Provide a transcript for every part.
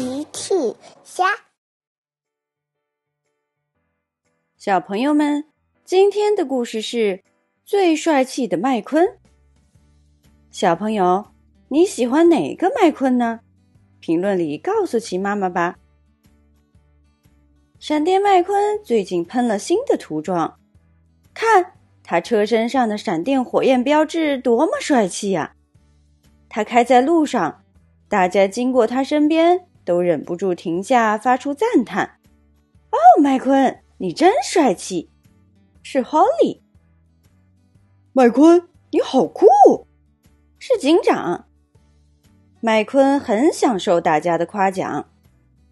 奇趣虾，小朋友们，今天的故事是最帅气的麦昆。小朋友，你喜欢哪个麦昆呢？评论里告诉奇妈妈吧。闪电麦昆最近喷了新的涂装，看他车身上的闪电火焰标志多么帅气呀！他开在路上，大家经过他身边都忍不住停下，发出赞叹：“哦，麦昆，你真帅气！”是 Holly。麦昆，你好酷！是警长。麦昆很享受大家的夸奖，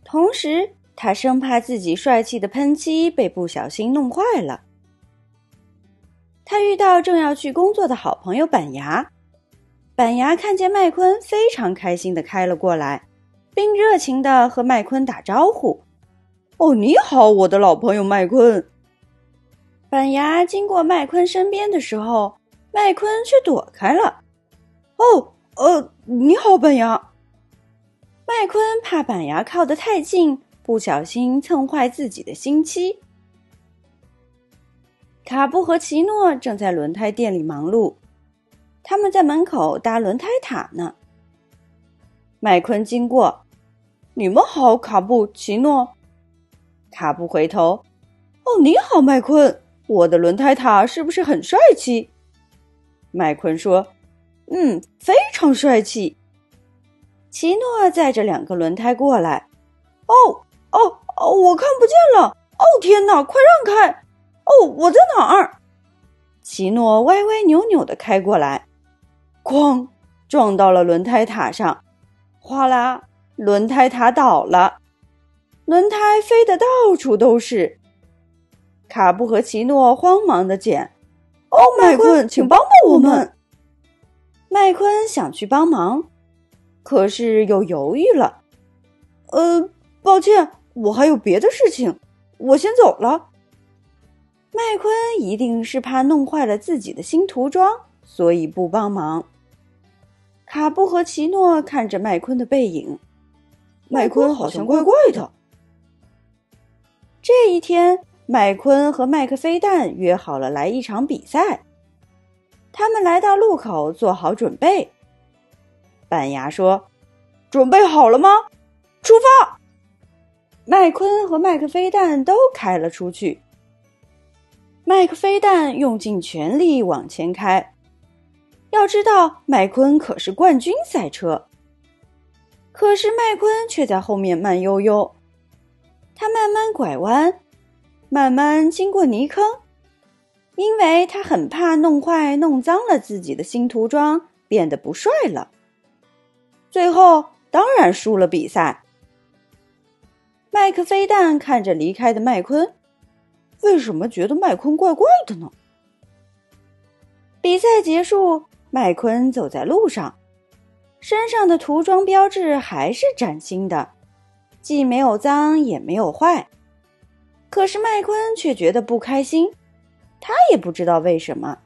同时他生怕自己帅气的喷漆被不小心弄坏了。他遇到正要去工作的好朋友板牙。板牙看见麦昆，非常开心的开了过来，并热情的和麦昆打招呼：“哦，你好，我的老朋友麦昆。”板牙经过麦昆身边的时候，麦昆却躲开了。“哦，呃，你好，板牙。”麦昆怕板牙靠得太近，不小心蹭坏自己的新漆。卡布和奇诺正在轮胎店里忙碌。他们在门口搭轮胎塔呢。麦昆经过，你们好，卡布奇诺。卡布回头，哦，你好，麦昆，我的轮胎塔是不是很帅气？麦昆说：“嗯，非常帅气。”奇诺载着两个轮胎过来。哦哦哦，我看不见了！哦，天哪，快让开！哦，我在哪儿？奇诺歪歪扭扭的开过来。哐！撞到了轮胎塔上，哗啦！轮胎塔倒了，轮胎飞得到处都是。卡布和奇诺慌忙的捡。哦，麦昆，请帮帮我们！麦昆想去帮忙，可是又犹豫了。呃，抱歉，我还有别的事情，我先走了。麦昆一定是怕弄坏了自己的新涂装，所以不帮忙。卡布和奇诺看着麦昆的背影，麦昆好像怪怪的。这一天，麦昆和麦克飞弹约好了来一场比赛。他们来到路口，做好准备。板牙说：“准备好了吗？出发！”麦昆和麦克飞弹都开了出去。麦克飞弹用尽全力往前开。要知道，麦昆可是冠军赛车。可是麦昆却在后面慢悠悠，他慢慢拐弯，慢慢经过泥坑，因为他很怕弄坏、弄脏了自己的新涂装，变得不帅了。最后当然输了比赛。麦克飞弹看着离开的麦昆，为什么觉得麦昆怪怪的呢？比赛结束。麦昆走在路上，身上的涂装标志还是崭新的，既没有脏也没有坏。可是麦昆却觉得不开心，他也不知道为什么。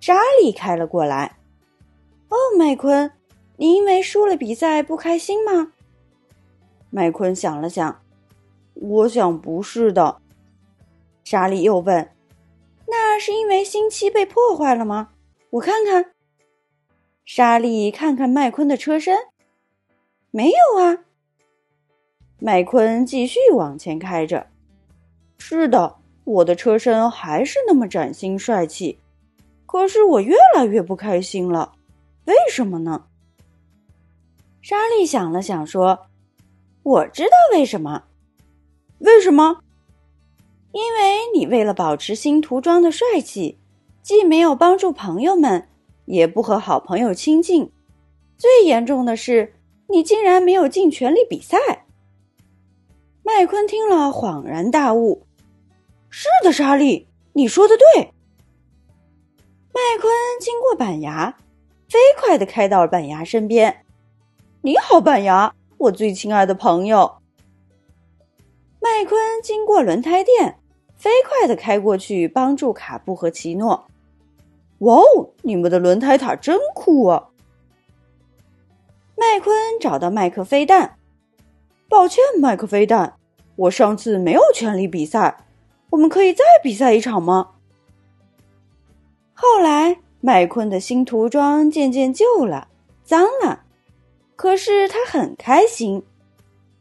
莎莉开了过来，“哦，麦昆，你因为输了比赛不开心吗？”麦昆想了想，“我想不是的。”莎莉又问，“那是因为新漆被破坏了吗？”我看看，莎莉看看麦昆的车身，没有啊。麦昆继续往前开着。是的，我的车身还是那么崭新帅气，可是我越来越不开心了，为什么呢？莎莉想了想说：“我知道为什么。为什么？因为你为了保持新涂装的帅气。”既没有帮助朋友们，也不和好朋友亲近，最严重的是，你竟然没有尽全力比赛。麦昆听了恍然大悟：“是的，莎莉，你说的对。”麦昆经过板牙，飞快的开到了板牙身边。“你好，板牙，我最亲爱的朋友。”麦昆经过轮胎店，飞快的开过去帮助卡布和奇诺。哇哦！你们的轮胎塔真酷啊！麦昆找到麦克飞弹，抱歉，麦克飞弹，我上次没有全力比赛，我们可以再比赛一场吗？后来，麦昆的新涂装渐渐旧了，脏了，可是他很开心，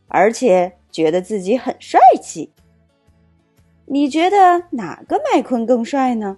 而且觉得自己很帅气。你觉得哪个麦昆更帅呢？